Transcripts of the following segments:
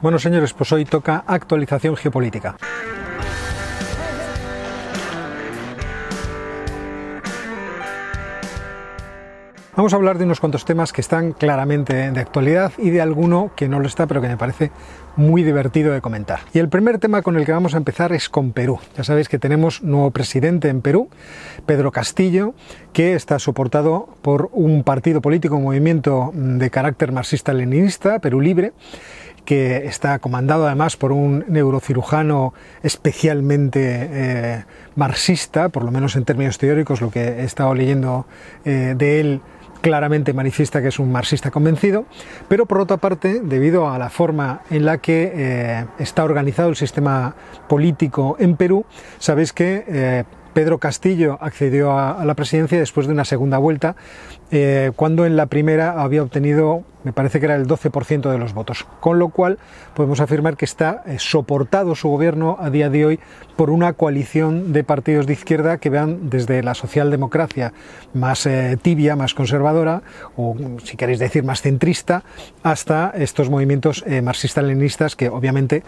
Bueno, señores, pues hoy toca actualización geopolítica. Vamos a hablar de unos cuantos temas que están claramente de actualidad y de alguno que no lo está, pero que me parece muy divertido de comentar. Y el primer tema con el que vamos a empezar es con Perú. Ya sabéis que tenemos nuevo presidente en Perú, Pedro Castillo, que está soportado por un partido político, un movimiento de carácter marxista-leninista, Perú Libre, que está comandado además por un neurocirujano especialmente eh, marxista, por lo menos en términos teóricos, lo que he estado leyendo eh, de él claramente manifiesta que es un marxista convencido, pero por otra parte, debido a la forma en la que eh, está organizado el sistema político en Perú, sabéis que Pedro Castillo accedió a, la presidencia después de una segunda vuelta, eh, cuando en la primera había obtenido, me parece que era el 12% de los votos. Con lo cual podemos afirmar que está eh, soportado su gobierno a día de hoy por una coalición de partidos de izquierda que vean desde la socialdemocracia más eh, tibia, más conservadora, o si queréis decir más centrista, hasta estos movimientos marxistas-leninistas que obviamente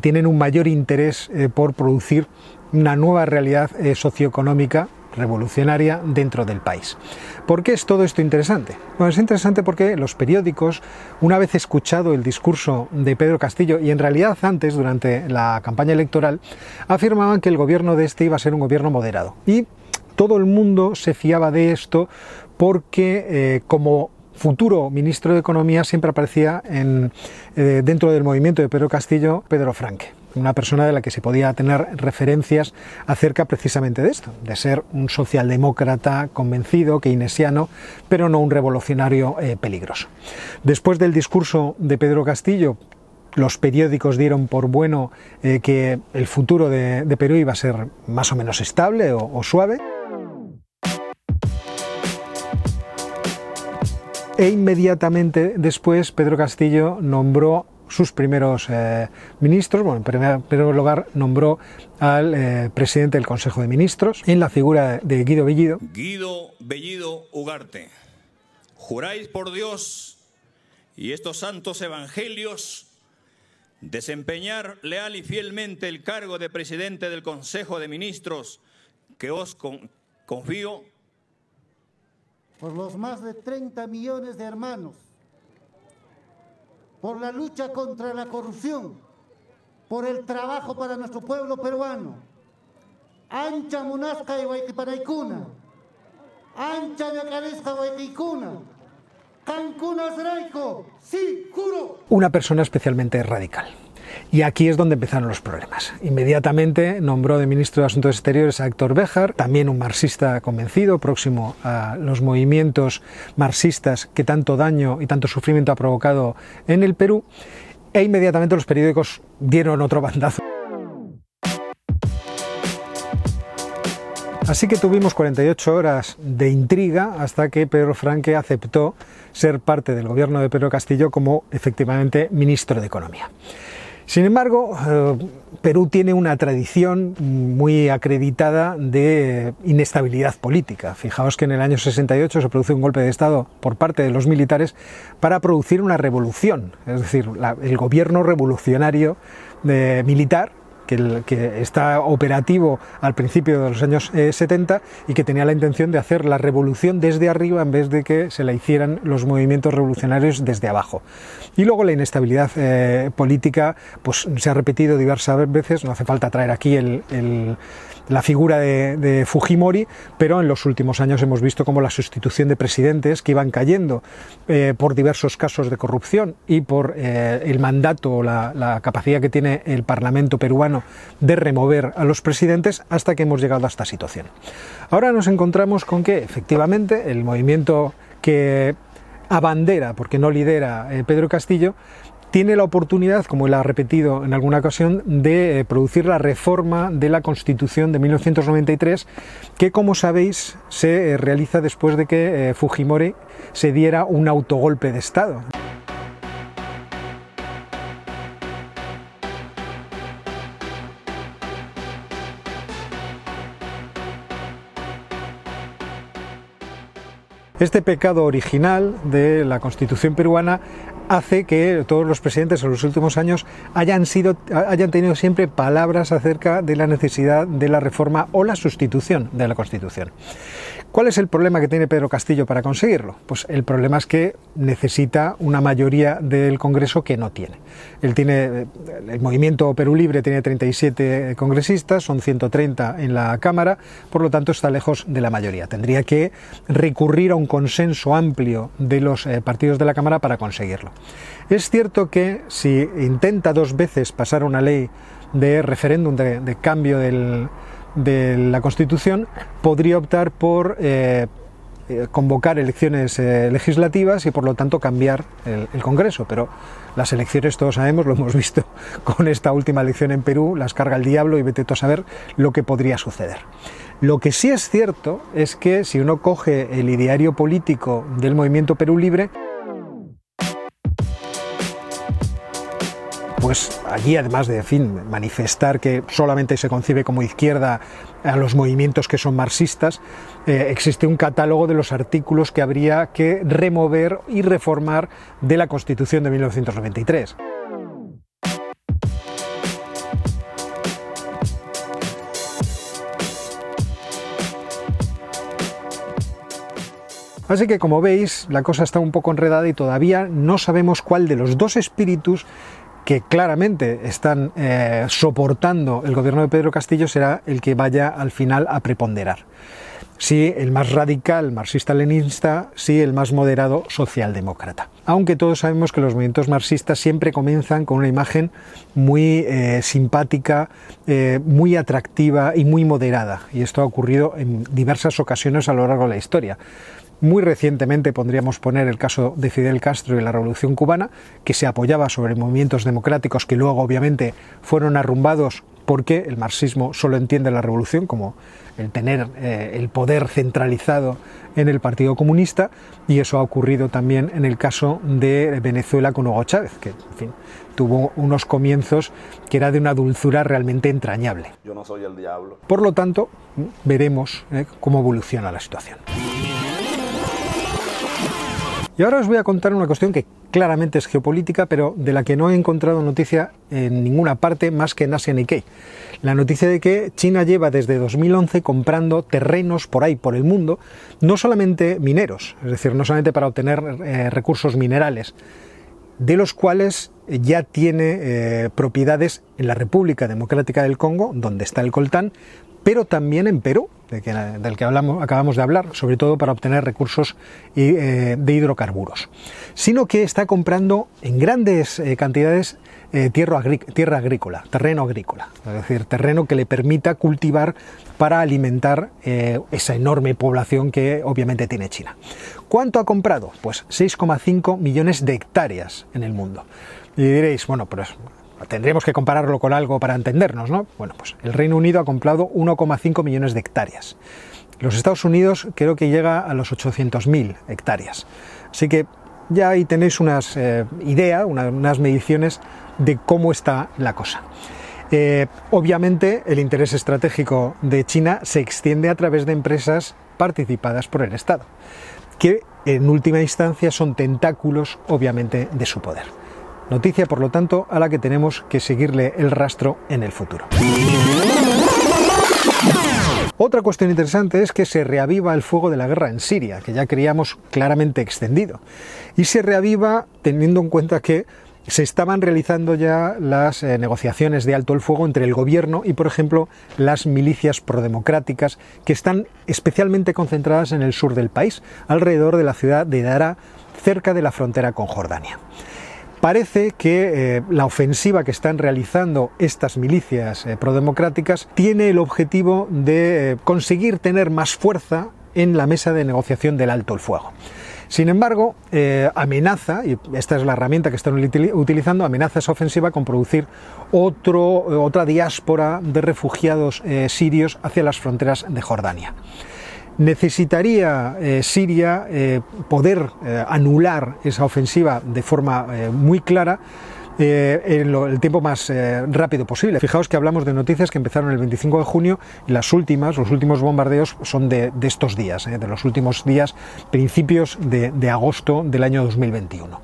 tienen un mayor interés por producir una nueva realidad socioeconómica revolucionaria dentro del país. ¿Por qué es todo esto interesante? Bueno, es interesante porque los periódicos, una vez escuchado el discurso de Pedro Castillo, y en realidad antes, durante la campaña electoral, afirmaban que el gobierno de este iba a ser un gobierno moderado. Y todo el mundo se fiaba de esto porque eh, como futuro ministro de Economía siempre aparecía en, eh, dentro del movimiento de Pedro Castillo, Pedro Franque una persona de la que se podía tener referencias acerca precisamente de esto, de ser un socialdemócrata convencido, keynesiano, pero no un revolucionario eh, peligroso. Después del discurso de Pedro Castillo, los periódicos dieron por bueno eh, que el futuro de, Perú iba a ser más o menos estable o suave. E inmediatamente después Pedro Castillo nombró sus primeros eh, ministros. Bueno, en primer, lugar nombró al eh, presidente del Consejo de Ministros en la figura de Guido Bellido. Guido Bellido Ugarte, juráis por Dios y estos santos evangelios desempeñar leal y fielmente el cargo de presidente del Consejo de Ministros que os confío. Por los más de 30 millones de hermanos por la lucha contra la corrupción, por el trabajo para nuestro pueblo peruano. Ancha munasca y Guayquiparaicuna, ancha yacaresca Guayquicuna, Cancuna Zraico, sí, juro. Una persona especialmente radical. Y aquí es donde empezaron los problemas. Inmediatamente nombró de ministro de Asuntos Exteriores a Héctor Béjar, también un marxista convencido, próximo a los movimientos marxistas que tanto daño y tanto sufrimiento ha provocado en el Perú, e inmediatamente los periódicos dieron otro bandazo. Así que tuvimos 48 horas de intriga hasta que Pedro Franque aceptó ser parte del gobierno de Pedro Castillo como efectivamente ministro de Economía. Sin embargo, eh, Perú tiene una tradición muy acreditada de inestabilidad política. Fijaos que en el año 68 se produce un golpe de Estado por parte de los militares para producir una revolución, es decir, el gobierno revolucionario de, militar que, está operativo al principio de los años 70 eh, y que tenía la intención de hacer la revolución desde arriba en vez de que se la hicieran los movimientos revolucionarios desde abajo. Y luego la inestabilidad eh, política pues, se ha repetido diversas veces, no hace falta traer aquí la figura de, Fujimori, pero en los últimos años hemos visto como la sustitución de presidentes que iban cayendo eh, por diversos casos de corrupción y por el mandato o la, capacidad que tiene el Parlamento peruano de remover a los presidentes hasta que hemos llegado a esta situación. Ahora nos encontramos con que efectivamente el movimiento que abandera, porque no lidera eh, Pedro Castillo, tiene la oportunidad, como él ha repetido en alguna ocasión, de eh, producir la reforma de la Constitución de 1993, que como sabéis se eh, realiza después de que Fujimori se diera un autogolpe de Estado. Este pecado original de la Constitución peruana hace que todos los presidentes en los últimos años hayan, sido, hayan tenido siempre palabras acerca de la necesidad de la reforma o la sustitución de la Constitución. ¿Cuál es el problema que tiene Pedro Castillo para conseguirlo? Pues el problema es que necesita una mayoría del Congreso que no tiene. Él tiene, el movimiento Perú Libre tiene 37 congresistas, son 130 en la Cámara, por lo tanto está lejos de la mayoría. Tendría que recurrir a un consenso amplio de los eh, partidos de la Cámara para conseguirlo. Es cierto que si intenta dos veces pasar una ley de referéndum de cambio de la Constitución podría optar por eh, eh, convocar elecciones eh, legislativas y por lo tanto cambiar el, Congreso. Pero las elecciones, todos sabemos, lo hemos visto con esta última elección en Perú, las carga el diablo y vete a saber lo que podría suceder. Lo que sí es cierto es que si uno coge el ideario político del movimiento Perú Libre, pues allí además de fin, manifestar que solamente se concibe como izquierda a los movimientos que son marxistas, eh, existe un catálogo de los artículos que habría que remover y reformar de la Constitución de 1993. Así que como veis, la cosa está un poco enredada y todavía no sabemos cuál de los dos espíritus que claramente están eh, soportando el gobierno de Pedro Castillo será el que vaya al final a preponderar. Sí, el más radical marxista-leninista, sí, el más moderado socialdemócrata. Aunque todos sabemos que los movimientos marxistas siempre comienzan con una imagen muy eh, simpática, eh, muy atractiva y muy moderada. Y esto ha ocurrido en diversas ocasiones a lo largo de la historia. Muy recientemente podríamos poner el caso de Fidel Castro y la Revolución cubana, que se apoyaba sobre movimientos democráticos que luego obviamente fueron arrumbados porque el marxismo solo entiende la revolución como el tener eh, el poder centralizado en el Partido Comunista y eso ha ocurrido también en el caso de Venezuela con Hugo Chávez, que en fin, tuvo unos comienzos que era de una dulzura realmente entrañable. Yo no soy el diablo. Por lo tanto, veremos eh, cómo evoluciona la situación. Y ahora os voy a contar una cuestión que claramente es geopolítica, pero de la que no he encontrado noticia en ninguna parte más que en Asia Nikkei. La noticia de que China lleva desde 2011 comprando terrenos por ahí, por el mundo, no solamente mineros, es decir, no solamente para obtener eh, recursos minerales, de los cuales ya tiene eh, propiedades en la República Democrática del Congo, donde está el coltán, pero también en Perú, del que hablamos, acabamos de hablar, sobre todo para obtener recursos eh, de hidrocarburos, sino que está comprando en grandes eh, cantidades eh, tierra, agrícola, terreno agrícola, es decir, terreno que le permita cultivar para alimentar esa enorme población que obviamente tiene China. ¿Cuánto ha comprado? Pues 6,5 millones de hectáreas en el mundo. Y diréis, bueno, pero tendremos que compararlo con algo para entendernos, ¿no? Bueno, pues el Reino Unido ha comprado 1,5 millones de hectáreas. Los Estados Unidos creo que llega a los 800.000 hectáreas. Así que ya ahí tenéis unas eh, ideas, unas mediciones de cómo está la cosa. Eh, obviamente el interés estratégico de China se extiende a través de empresas participadas por el Estado, que en última instancia son tentáculos obviamente de su poder. Noticia, por lo tanto, a la que tenemos que seguirle el rastro en el futuro. Otra cuestión interesante es que se reaviva el fuego de la guerra en Siria, que ya creíamos claramente extendido. Y se reaviva teniendo en cuenta que se estaban realizando ya las eh, negociaciones de alto el fuego entre el gobierno y, por ejemplo, las milicias prodemocráticas que están especialmente concentradas en el sur del país, alrededor de la ciudad de Dara, cerca de la frontera con Jordania. Parece que eh, la ofensiva que están realizando estas milicias eh, prodemocráticas tiene el objetivo de eh, conseguir tener más fuerza en la mesa de negociación del alto el fuego. Sin embargo, amenaza, y esta es la herramienta que están utilizando, amenaza esa ofensiva con producir otro, otra diáspora de refugiados sirios hacia las fronteras de Jordania necesitaría eh, Siria eh, poder eh, anular esa ofensiva de forma muy clara en el tiempo más rápido posible. Fijaos que hablamos de noticias que empezaron el 25 de junio y las últimas, los últimos bombardeos son de, estos días, de los últimos días, principios de agosto del año 2021.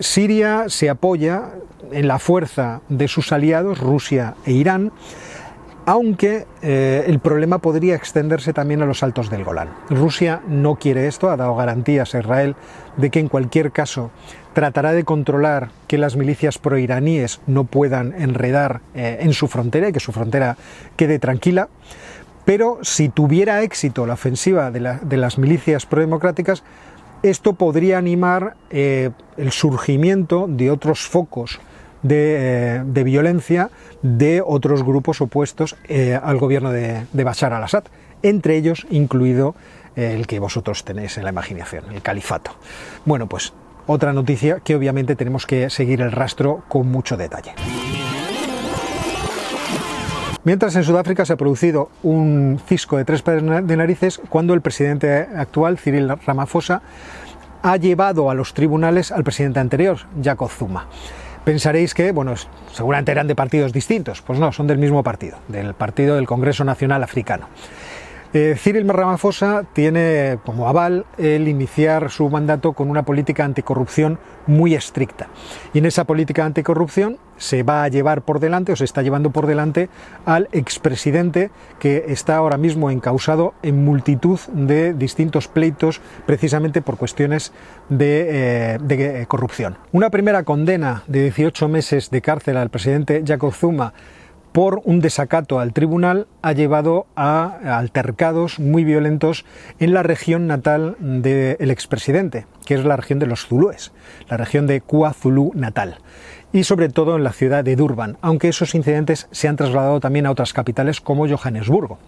Siria se apoya en la fuerza de sus aliados, Rusia e Irán, aunque eh, el problema podría extenderse también a los altos del Golán. Rusia no quiere esto, ha dado garantías a Israel de que en cualquier caso tratará de controlar que las milicias proiraníes no puedan enredar eh, en su frontera y que su frontera quede tranquila. Pero si tuviera éxito la ofensiva de, las milicias prodemocráticas, esto podría animar eh, el surgimiento de otros focos de, violencia de otros grupos opuestos eh, al gobierno de, Bashar al-Assad, entre ellos incluido eh, el que vosotros tenéis en la imaginación, el califato. Bueno, pues otra noticia que obviamente tenemos que seguir el rastro con mucho detalle. Mientras en Sudáfrica se ha producido un cisco de tres pares de narices cuando el presidente actual, Cyril Ramaphosa, ha llevado a los tribunales al presidente anterior, Jacob Zuma. Pensaréis que, bueno, seguramente eran de partidos distintos. Pues no, son del mismo partido, del Partido del Congreso Nacional Africano. Eh, Cyril Ramaphosa tiene como aval el iniciar su mandato con una política anticorrupción muy estricta. Y en esa política anticorrupción se va a llevar por delante o se está llevando por delante al expresidente que está ahora mismo encausado en multitud de distintos pleitos precisamente por cuestiones de, eh, de corrupción. Una primera condena de 18 meses de cárcel al presidente Jacob Zuma por un desacato al tribunal ha llevado a altercados muy violentos en la región natal del expresidente, que es la región de los Zulúes, la región de KwaZulu natal, y sobre todo en la ciudad de Durban, aunque esos incidentes se han trasladado también a otras capitales como Johannesburgo.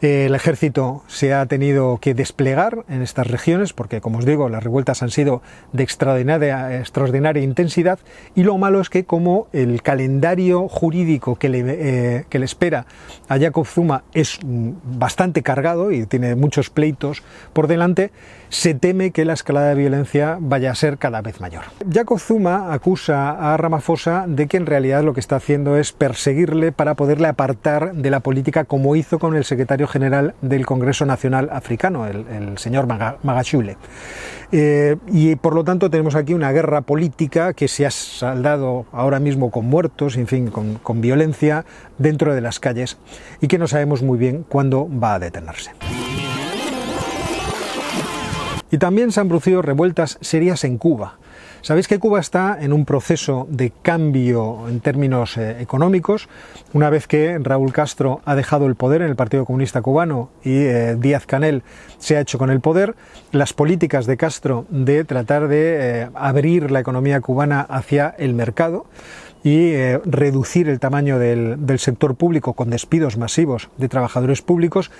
El ejército se ha tenido que desplegar en estas regiones porque, como os digo, las revueltas han sido de extraordinaria, intensidad. Y lo malo es que como el calendario jurídico que le, eh, que le espera a Jacob Zuma es bastante cargado y tiene muchos pleitos por delante, se teme que la escalada de violencia vaya a ser cada vez mayor. Jacob Zuma acusa a Ramaphosa de que en realidad lo que está haciendo es perseguirle para poderle apartar de la política como hizo con el secretario general del Congreso Nacional Africano, el, señor Magashule. Eh, y por lo tanto tenemos aquí una guerra política que se ha saldado ahora mismo con muertos, en fin, con, con violencia dentro de las calles y que no sabemos muy bien cuándo va a detenerse. Y también se han producido revueltas serias en Cuba. Sabéis que Cuba está en un proceso de cambio en términos eh, económicos. Una vez que Raúl Castro ha dejado el poder en el Partido Comunista Cubano y eh, Díaz Canel se ha hecho con el poder, las políticas de Castro de tratar de eh, abrir la economía cubana hacia el mercado y reducir el tamaño del, del sector público con despidos masivos de trabajadores públicos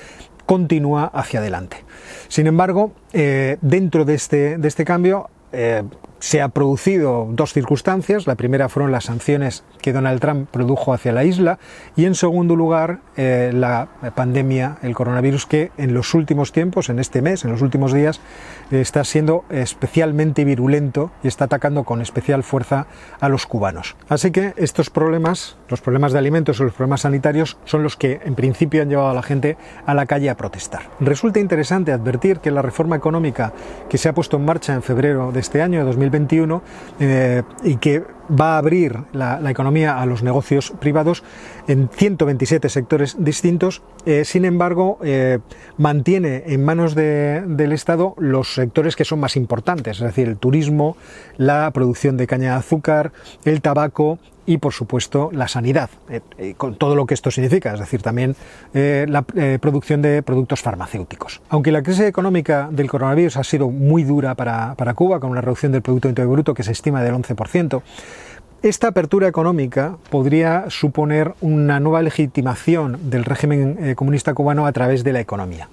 continúa hacia adelante. Sin embargo, eh, dentro de este, de este cambio eh, se han producido dos circunstancias. La primera fueron las sanciones que Donald Trump produjo hacia la isla y en segundo lugar eh, la pandemia, el coronavirus que en los últimos tiempos, en este mes, en los últimos días, está siendo especialmente virulento y está atacando con especial fuerza a los cubanos. Así que estos problemas, los problemas de alimentos o los problemas sanitarios, son los que en principio han llevado a la gente a la calle a protestar. Resulta interesante advertir que la reforma económica que se ha puesto en marcha en febrero de este año, de 2021, eh, y que va a abrir la, economía a los negocios privados en 127 sectores distintos. Eh, sin embargo, eh, mantiene en manos del Estado los sectores que son más importantes, es decir, el turismo, la producción de caña de azúcar, el tabaco y por supuesto la sanidad, eh, con todo lo que esto significa, es decir, también la producción de productos farmacéuticos. Aunque la crisis económica del coronavirus ha sido muy dura para, para Cuba, con una reducción del Producto Interior Bruto que se estima del 11%, esta apertura económica podría suponer una nueva legitimación del régimen eh, comunista cubano a través de la economía.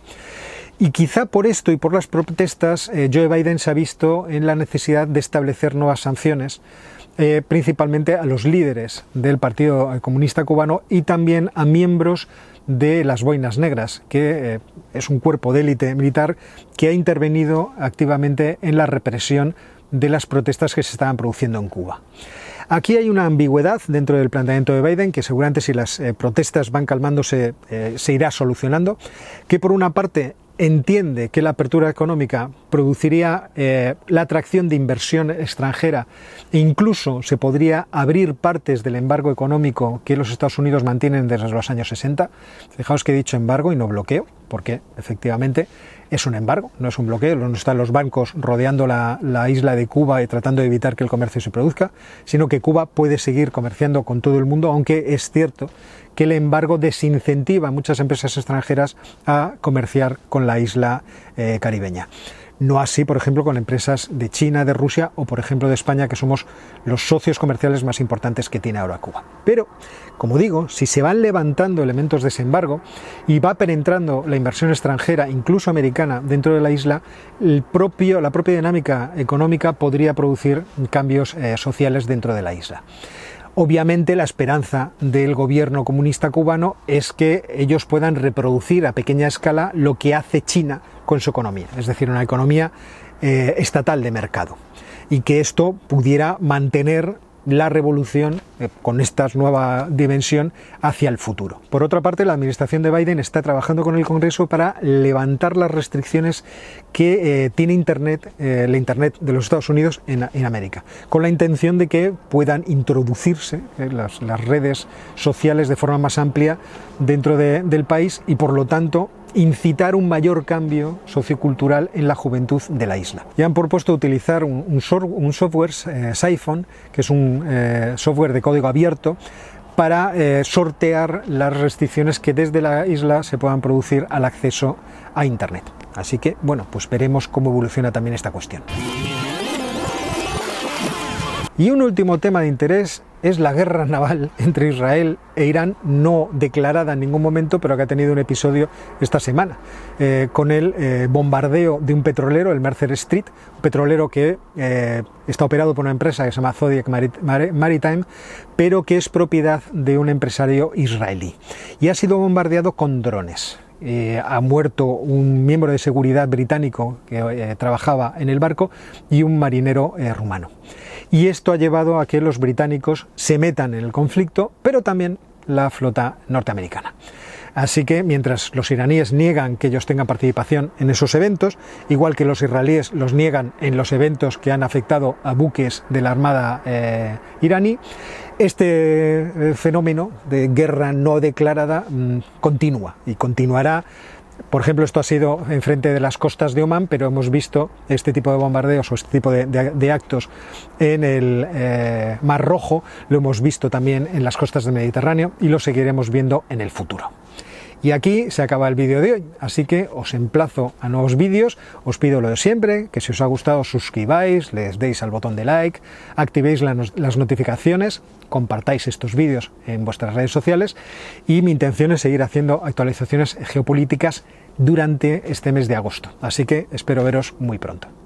Y quizá por esto y por las protestas, eh, Joe Biden se ha visto en la necesidad de establecer nuevas sanciones, eh, principalmente a los líderes del Partido Comunista Cubano y también a miembros de las Boinas Negras, que es un cuerpo de élite militar que ha intervenido activamente en la represión de las protestas que se estaban produciendo en Cuba. Aquí hay una ambigüedad dentro del planteamiento de Biden que seguramente si las eh, protestas van calmándose eh, se irá solucionando, que por una parte entiende que la apertura económica produciría eh, la atracción de inversión extranjera e incluso se podría abrir partes del embargo económico que los Estados Unidos mantienen desde los años 60. Fijaos que he dicho embargo y no bloqueo, porque efectivamente es un embargo, no es un bloqueo, no están los bancos rodeando la, la, isla de Cuba y tratando de evitar que el comercio se produzca, sino que Cuba puede seguir comerciando con todo el mundo, aunque es cierto que el embargo desincentiva a muchas empresas extranjeras a comerciar con la isla eh, caribeña. No así, por ejemplo, con empresas de China, de Rusia o, por ejemplo, de España, que somos los socios comerciales más importantes que tiene ahora Cuba. Pero, como digo, si se van levantando elementos de ese embargo y va penetrando la inversión extranjera, incluso americana, dentro de la isla, la propia dinámica económica podría producir cambios eh, sociales dentro de la isla. Obviamente la esperanza del gobierno comunista cubano es que ellos puedan reproducir a pequeña escala lo que hace China con su economía, es decir, una economía eh, estatal de mercado, y que esto pudiera mantener la revolución eh, con esta nueva dimensión hacia el futuro. Por otra parte, la administración de Biden está trabajando con el Congreso para levantar las restricciones que eh, tiene Internet, eh, la Internet de los Estados Unidos en, América, con la intención de que puedan introducirse las, redes sociales de forma más amplia dentro de, del país y, por lo tanto, incitar un mayor cambio sociocultural en la juventud de la isla. Ya han propuesto utilizar un software, eh, Siphon, que es un eh, software de código abierto, para eh, sortear las restricciones que desde la isla se puedan producir al acceso a Internet. Así que, bueno, pues veremos cómo evoluciona también esta cuestión. Y un último tema de interés es la guerra naval entre Israel e Irán, no declarada en ningún momento, pero que ha tenido un episodio esta semana, eh, con el eh, bombardeo de un petrolero, el Mercer Street, un petrolero que eh, está operado por una empresa que se llama Zodiac Maritime, pero que es propiedad de un empresario israelí. Y ha sido bombardeado con drones. Ha muerto un miembro de seguridad británico que trabajaba en el barco y un marinero rumano. Y esto ha llevado a que los británicos se metan en el conflicto, pero también la flota norteamericana. Así que mientras los iraníes niegan que ellos tengan participación en esos eventos, igual que los israelíes los niegan en los eventos que han afectado a buques de la Armada eh, iraní, este eh, fenómeno de guerra no declarada mmm, continúa y continuará por ejemplo, esto ha sido enfrente de las costas de Omán, pero hemos visto este tipo de bombardeos o este tipo de actos en el eh, Mar Rojo, lo hemos visto también en las costas del Mediterráneo y lo seguiremos viendo en el futuro. Y aquí se acaba el vídeo de hoy, así que os emplazo a nuevos vídeos, os pido lo de siempre, que si os ha gustado suscribáis, les deis al botón de like, activéis la, las notificaciones, compartáis estos vídeos en vuestras redes sociales. Y mi intención es seguir haciendo actualizaciones geopolíticas durante este mes de agosto, así que espero veros muy pronto.